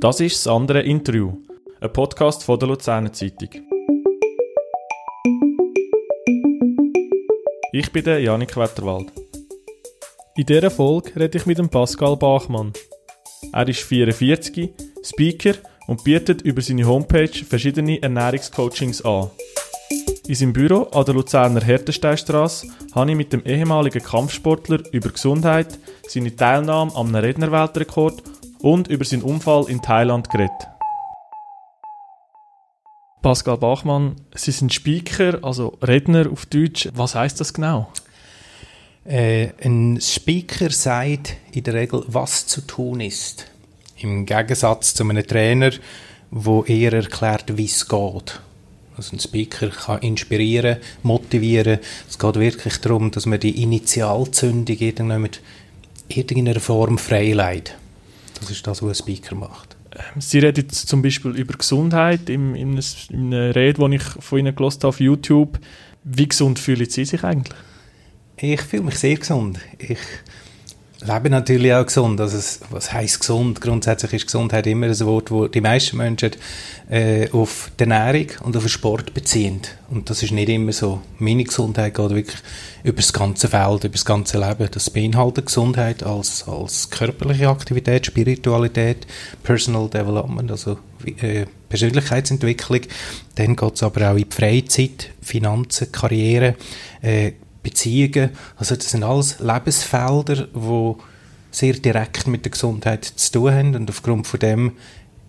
Das ist das andere Interview, ein Podcast von der Luzerner Zeitung. Ich bin der Janik Wetterwald. In dieser Folge rede ich mit dem Pascal Bachmann. Er ist 44, Speaker und bietet über seine Homepage verschiedene Ernährungscoachings an. In seinem Büro an der Luzerner Hertensteinstrasse habe ich mit dem ehemaligen Kampfsportler über Gesundheit, seine Teilnahme am Rednerweltrekord und über seinen Unfall in Thailand geredet. Pascal Bachmann, Sie sind Speaker, also Redner auf Deutsch. Was heißt das genau? Äh, ein Speaker sagt in der Regel, was zu tun ist. Im Gegensatz zu einem Trainer, wo eher erklärt, wie es geht. Also ein Speaker kann inspirieren, motivieren. Es geht wirklich darum, dass man die Initialzündung in irgendeiner Form freileitet. Das ist das, was ein Speaker macht. Ähm, Sie reden jetzt zum Beispiel über Gesundheit in, in, in einer Rede, die ich von Ihnen gelesen habe auf YouTube. Wie gesund fühlen Sie sich eigentlich? Ich fühle mich sehr gesund. Ich Leben natürlich auch gesund. Also was heißt gesund? Grundsätzlich ist Gesundheit immer ein Wort, wo die meisten Menschen äh, auf die Ernährung und auf den Sport beziehen. Und das ist nicht immer so. Meine Gesundheit geht wirklich über das ganze Feld, über das ganze Leben. Das beinhaltet Gesundheit als, als körperliche Aktivität, Spiritualität, Personal Development, also äh, Persönlichkeitsentwicklung. Dann geht es aber auch in die Freizeit, Finanzen, Karriere, äh, Beziehungen. Also das sind alles Lebensfelder, die sehr direkt mit der Gesundheit zu tun haben und aufgrund von dem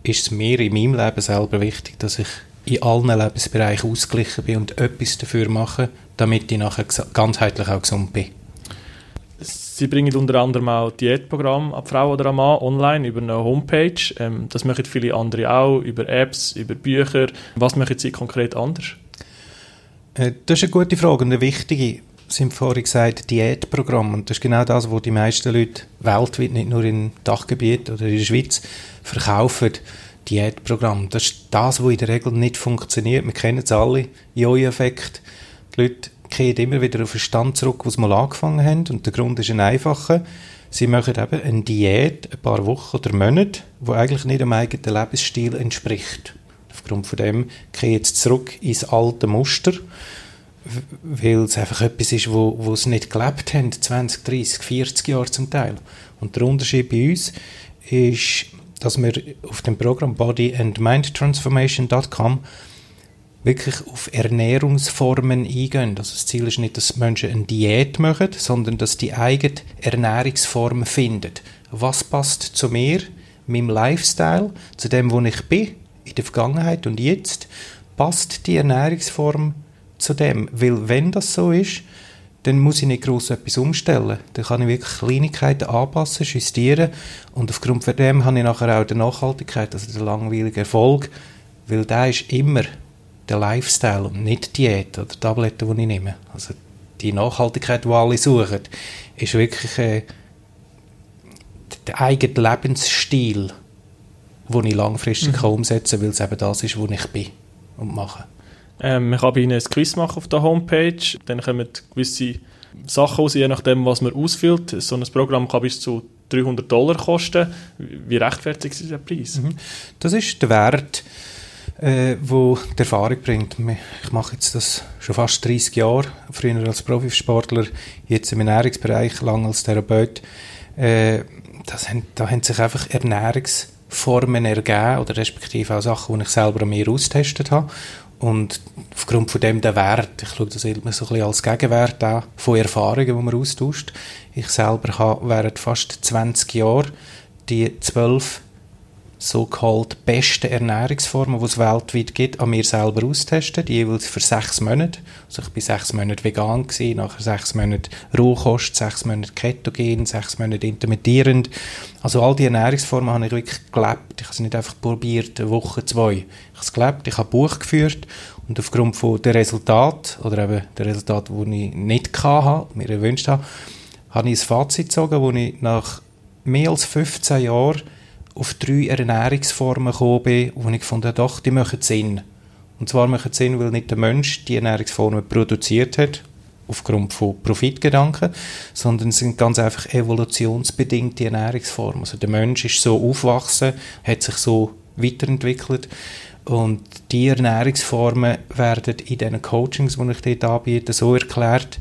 ist es mir in meinem Leben selber wichtig, dass ich in allen Lebensbereichen ausgeglichen bin und etwas dafür mache, damit ich nachher ganzheitlich auch gesund bin. Sie bringen unter anderem auch Diätprogramm an Frau oder an Mann online über eine Homepage. Ähm, das machen viele andere auch, über Apps, über Bücher. Was machen Sie konkret anders? Äh, das ist eine gute Frage und eine wichtige. Haben vorhin gesagt, Diätprogramm. Und das ist genau das, was die meisten Leute weltweit, nicht nur im Dachgebiet oder in der Schweiz, verkaufen. Diätprogramm. Das ist das, was in der Regel nicht funktioniert. Wir kennen es alle. Jojo-Effekt. Die Leute kehren immer wieder auf den Stand zurück, wo sie mal angefangen haben. Und der Grund ist ein einfacher. Sie machen eben eine Diät ein paar Wochen oder Monate, die eigentlich nicht dem eigenen Lebensstil entspricht. Aufgrund von dem kehren sie zurück ins alte Muster weil es einfach etwas ist, wo, wo sie nicht gelebt haben, 20, 30, 40 Jahre zum Teil. Und der Unterschied bei uns ist, dass wir auf dem Programm bodyandmindtransformation.com wirklich auf Ernährungsformen eingehen. Also das Ziel ist nicht, dass Menschen eine Diät machen, sondern dass die eigene Ernährungsform finden. Was passt zu mir, meinem Lifestyle, zu dem, wo ich bin, in der Vergangenheit und jetzt, passt die Ernährungsform zu dem. Weil wenn das so ist, dann muss ich nicht groß etwas umstellen. Dann kann ich wirklich Kleinigkeiten anpassen, justieren und aufgrund von dem habe ich nachher auch die Nachhaltigkeit, also den langweiligen Erfolg, weil da ist immer der Lifestyle und nicht die Diät oder Tabletten, die ich nehme. Also die Nachhaltigkeit, die alle suchen, ist wirklich äh, der eigene Lebensstil, den ich langfristig mhm. umsetzen kann, weil es eben das ist, wo ich bin und mache. Ähm, man kann bei Ihnen ein Quiz machen auf der Homepage, dann kommen gewisse Sachen raus, je nachdem, was man ausfüllt. So ein Programm kann bis zu 300 Dollar kosten. Wie rechtfertigt ist der Preis? Mhm. Das ist der Wert, äh, wo die Erfahrung bringt. Ich mache jetzt das schon fast 30 Jahre, früher als Profisportler, jetzt im Ernährungsbereich, lange als Therapeut. Äh, das haben, da haben sich einfach Ernährungsformen ergeben oder respektive auch Sachen, die ich selber an mir austestet habe. Und aufgrund von dem der Wert, ich schaue das immer so ein bisschen als Gegenwert an, von Erfahrungen, die man austauscht. Ich selber habe während fast 20 Jahren die zwölf so-called besten Ernährungsformen, die es weltweit gibt, an mir selber austestet, jeweils für sechs Monate. Also ich war sechs Monate vegan, gewesen, nachher sechs Monate Rohkost, sechs Monate Ketogen, sechs Monate intermittierend. Also all die Ernährungsformen habe ich wirklich gelebt. Ich habe es nicht einfach probiert, eine Woche, zwei. Ich habe es gelebt, ich habe ein Buch geführt und aufgrund von der Resultat oder eben der Resultat, die ich nicht hatte, mir erwünscht habe, habe ich ein Fazit gezogen, wo ich nach mehr als 15 Jahren auf drei Ernährungsformen gekommen bin, wo ich gefunden doch, die machen Sinn. Und zwar machen Sinn, weil nicht der Mensch die Ernährungsformen produziert hat, aufgrund von Profitgedanken, sondern es sind ganz einfach evolutionsbedingte Ernährungsformen. Also der Mensch ist so aufgewachsen, hat sich so weiterentwickelt und die Ernährungsformen werden in diesen Coachings, die ich dort anbiete, so erklärt,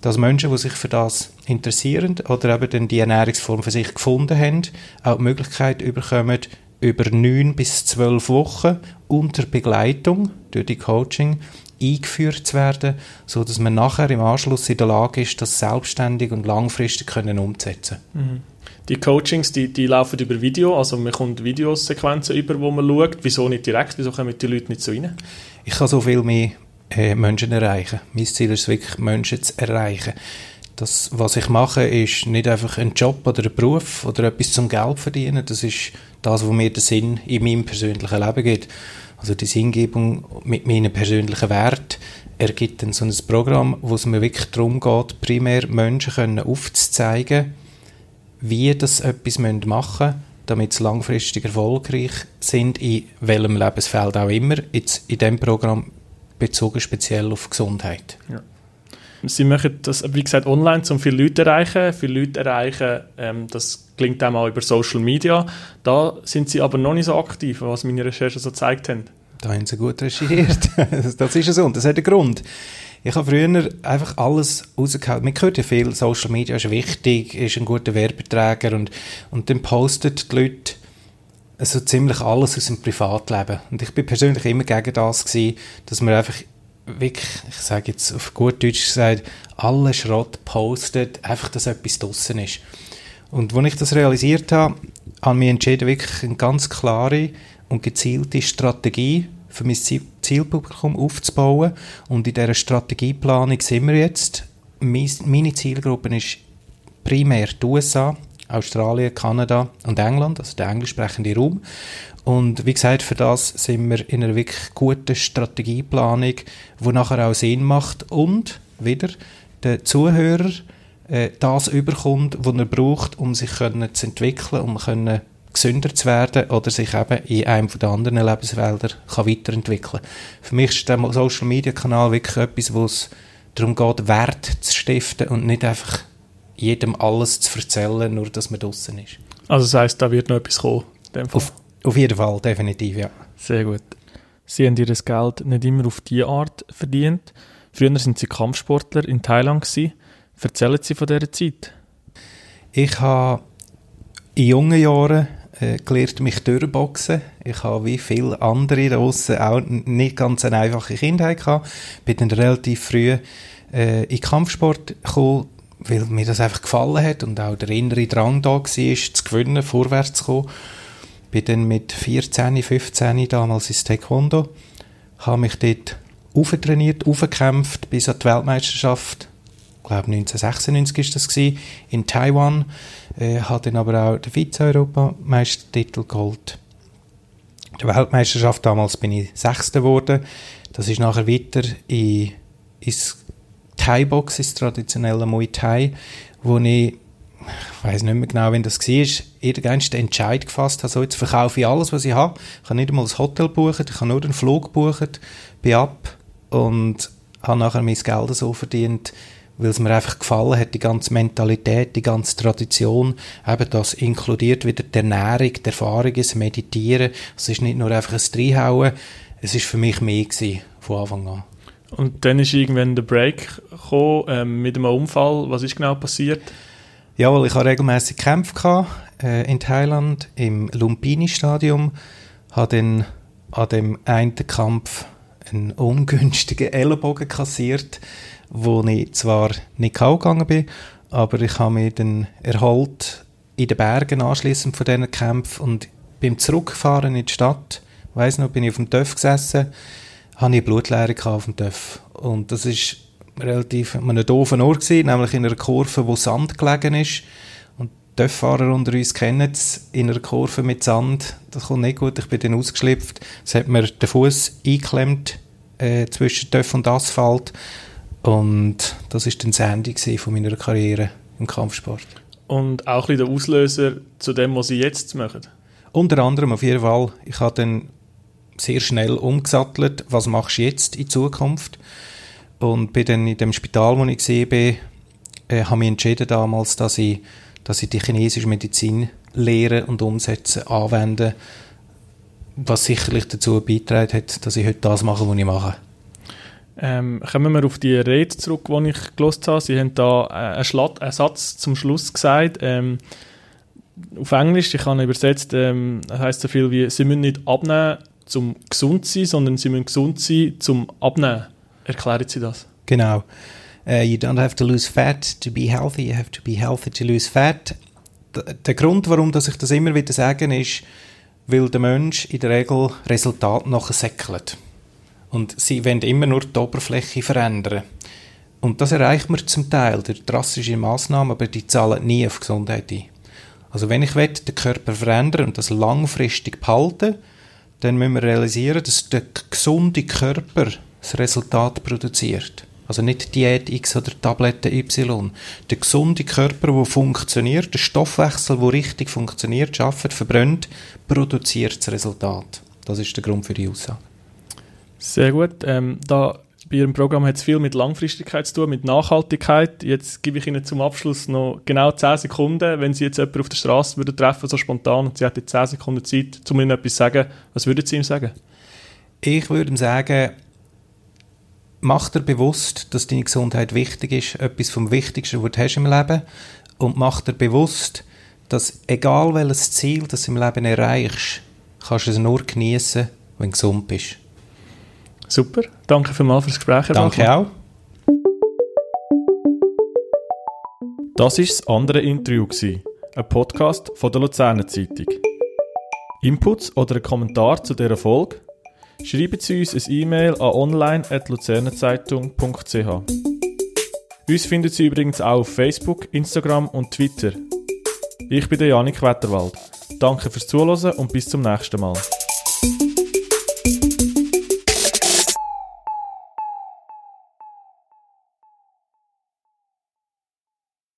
dass Menschen, die sich für das interessieren oder eben dann die Ernährungsform für sich gefunden haben, auch die Möglichkeit bekommen, über neun bis zwölf Wochen unter Begleitung durch die Coaching eingeführt zu werden, so dass man nachher im Anschluss in der Lage ist, das selbstständig und langfristig können umzusetzen. Mhm. Die Coachings, die, die laufen über Video, also man kommt Videosequenzen über, wo man schaut. Wieso nicht direkt? Wieso kommen die Leute nicht so rein? Ich kann so viel mehr äh, Menschen erreichen. Mein Ziel ist wirklich, Menschen zu erreichen. Das, was ich mache, ist nicht einfach ein Job oder ein Beruf oder etwas zum Geld verdienen. Das ist das, was mir den Sinn in meinem persönlichen Leben gibt. Also die Sinngebung mit meinen persönlichen Wert ergibt dann so ein Programm, wo es mir wirklich darum geht, primär Menschen können aufzuzeigen, wie das etwas machen müssen, damit sie langfristig erfolgreich sind, in welchem Lebensfeld auch immer. Jetzt in diesem Programm bezogen speziell auf Gesundheit. Ja. Sie machen das, wie gesagt, online, um viele Leute zu erreichen. Viele Leute erreichen, ähm, das klingt auch mal über Social Media. Da sind Sie aber noch nicht so aktiv, was meine Recherchen so gezeigt haben. Da haben Sie gut recherchiert. das ist so und das hat einen Grund. Ich habe früher einfach alles rausgehauen. Man hört ja viel, Social Media ist wichtig, ist ein guter Werbeträger und, und dann postet die Leute also ziemlich alles aus dem Privatleben. Und ich bin persönlich immer gegen das gewesen, dass man einfach wirklich, ich sage jetzt auf gut Deutsch gesagt, alle Schrott postet, einfach, dass etwas draussen ist. Und als ich das realisiert habe, habe ich mich entschieden, wirklich eine ganz klare und gezielte Strategie für mein Zielpublikum aufzubauen. Und in dieser Strategieplanung sind wir jetzt. Meine Zielgruppe ist primär die USA, Australien, Kanada und England, also der englisch sprechende Raum. Und wie gesagt, für das sind wir in einer wirklich guten Strategieplanung, die nachher auch Sinn macht und wieder der Zuhörer äh, das überkommt, was er braucht, um sich können zu entwickeln, um können gesünder zu werden oder sich eben in einem der anderen Lebensfelder kann weiterentwickeln Für mich ist der Social Media Kanal wirklich etwas, wo es darum geht, Wert zu stiften und nicht einfach jedem alles zu erzählen, nur dass man draußen ist. Also das heisst, da wird noch etwas kommen? Auf, auf jeden Fall, definitiv, ja. Sehr gut. Sie haben ihr Geld nicht immer auf diese Art verdient. Früher sind Sie Kampfsportler in Thailand. Gewesen. Erzählen Sie von dieser Zeit. Ich habe in jungen Jahren äh, gelernt, mich durchboxen. Ich habe wie viele andere draussen auch nicht ganz eine einfache Kindheit gehabt. Bin dann relativ früh äh, in Kampfsport gekommen, weil mir das einfach gefallen hat und auch der innere Drang da war, zu gewinnen, vorwärts zu kommen. Bin dann mit 14, 15 damals ins Taekwondo, habe mich dort auftrainiert, aufgekämpft bis an die Weltmeisterschaft glaube 1996 ist das gewesen, in Taiwan, äh, hat dann aber auch den Vize-Europameistertitel geholt. Der Weltmeisterschaft damals bin ich Sechster geworden. Das ist nachher weiter in, ins Thai-Box, ins traditionelle Muay Thai, wo ich ich weiß nicht mehr genau, wenn das war, irgendwann den Entscheid gefasst habe, so jetzt verkaufe ich alles, was ich habe. Ich habe nicht einmal das Hotel gebucht, ich habe nur den Flug gebucht, bin ab und habe nachher mein Geld so verdient, weil es mir einfach gefallen hat, die ganze Mentalität, die ganze Tradition, eben das inkludiert wieder die Ernährung, die Erfahrung, das Meditieren. Es ist nicht nur einfach ein Reinhauen, es ist für mich mehr gewesen, von Anfang an. Und dann ist irgendwann der Break gekommen, ähm, mit einem Unfall. Was ist genau passiert? Ja, weil ich habe regelmäßig Kämpfe äh, in Thailand im Lumpini-Stadium, habe dann an dem einen Kampf einen ungünstigen Ellenbogen kassiert wo ich zwar nicht gegangen bin, aber ich habe mich dann erholt in den Bergen anschließend von diesen Kämpfen und beim Zurückfahren in die Stadt, weiß noch, bin ich auf dem Töff gesessen, hatte ich Blutleere auf dem Töff und das ist relativ an einem doofen Ort gewesen, nämlich in einer Kurve, wo Sand gelegen ist und Töfffahrer unter uns kennen es, in einer Kurve mit Sand, das kommt nicht gut, ich bin dann ausgeschlüpft, es hat mir den Fuß eingeklemmt äh, zwischen Töff und Asphalt und das ist dann das Ende von meiner Karriere im Kampfsport. Und auch ein der Auslöser zu dem, was Sie jetzt machen? Unter anderem auf jeden Fall. Ich habe dann sehr schnell umgesattelt, was machst du jetzt in Zukunft? Und bin dann in dem Spital, wo ich war, äh, habe ich entschieden damals, dass ich, dass ich die chinesische Medizin lehren und umsetzen, anwenden, was sicherlich dazu beitragen hat, dass ich heute das mache, was ich mache. Ähm, kommen wir auf die Rede zurück, die ich gelesen habe. Sie haben da äh, einen, Schlatt, einen Satz zum Schluss gesagt. Ähm, auf Englisch, ich habe übersetzt, ähm, das heißt so viel wie, Sie müssen nicht abnehmen, zum gesund sein, sondern Sie müssen gesund sein, zum abnehmen. Erklären Sie das? Genau. Uh, you don't have to lose fat to be healthy, you have to be healthy to lose fat. D der Grund, warum dass ich das immer wieder sage, ist, weil der Mensch in der Regel Resultat nachher säckelt. Und sie wollen immer nur die Oberfläche verändern. Und das erreicht man zum Teil durch drastische Massnahmen, aber die zahlen nie auf Gesundheit ein. Also wenn ich will, den Körper verändern und das langfristig behalten, dann müssen wir realisieren, dass der gesunde Körper das Resultat produziert. Also nicht Diät X oder Tablette Y. Der gesunde Körper, der funktioniert, der Stoffwechsel, der richtig funktioniert, schafft, verbrennt, produziert das Resultat. Das ist der Grund für die Aussage. Sehr gut. Ähm, da bei Ihrem Programm hat es viel mit Langfristigkeit zu tun, mit Nachhaltigkeit. Jetzt gebe ich Ihnen zum Abschluss noch genau 10 Sekunden. Wenn Sie jetzt jemanden auf der Straße würden treffen, so spontan, und Sie hätten 10 Sekunden Zeit, um Ihnen etwas zu sagen, was würden Sie ihm sagen? Ich würde ihm sagen, mach dir bewusst, dass deine Gesundheit wichtig ist, etwas vom Wichtigsten, was du hast im Leben. Und mach dir bewusst, dass egal welches Ziel das im Leben erreichst, kannst du es nur genießen, wenn du gesund bist. Super, danke vielmals fürs Gespräch. Danke Bachmann. auch. Das war das andere Interview, ein Podcast von der Luzerner Zeitung. Inputs oder ein Kommentar zu dieser Folge? Schreiben Sie uns ein E-Mail an online.luzernenzeitung.ch. Uns finden Sie übrigens auch auf Facebook, Instagram und Twitter. Ich bin der Janik Wetterwald. Danke fürs Zuhören und bis zum nächsten Mal.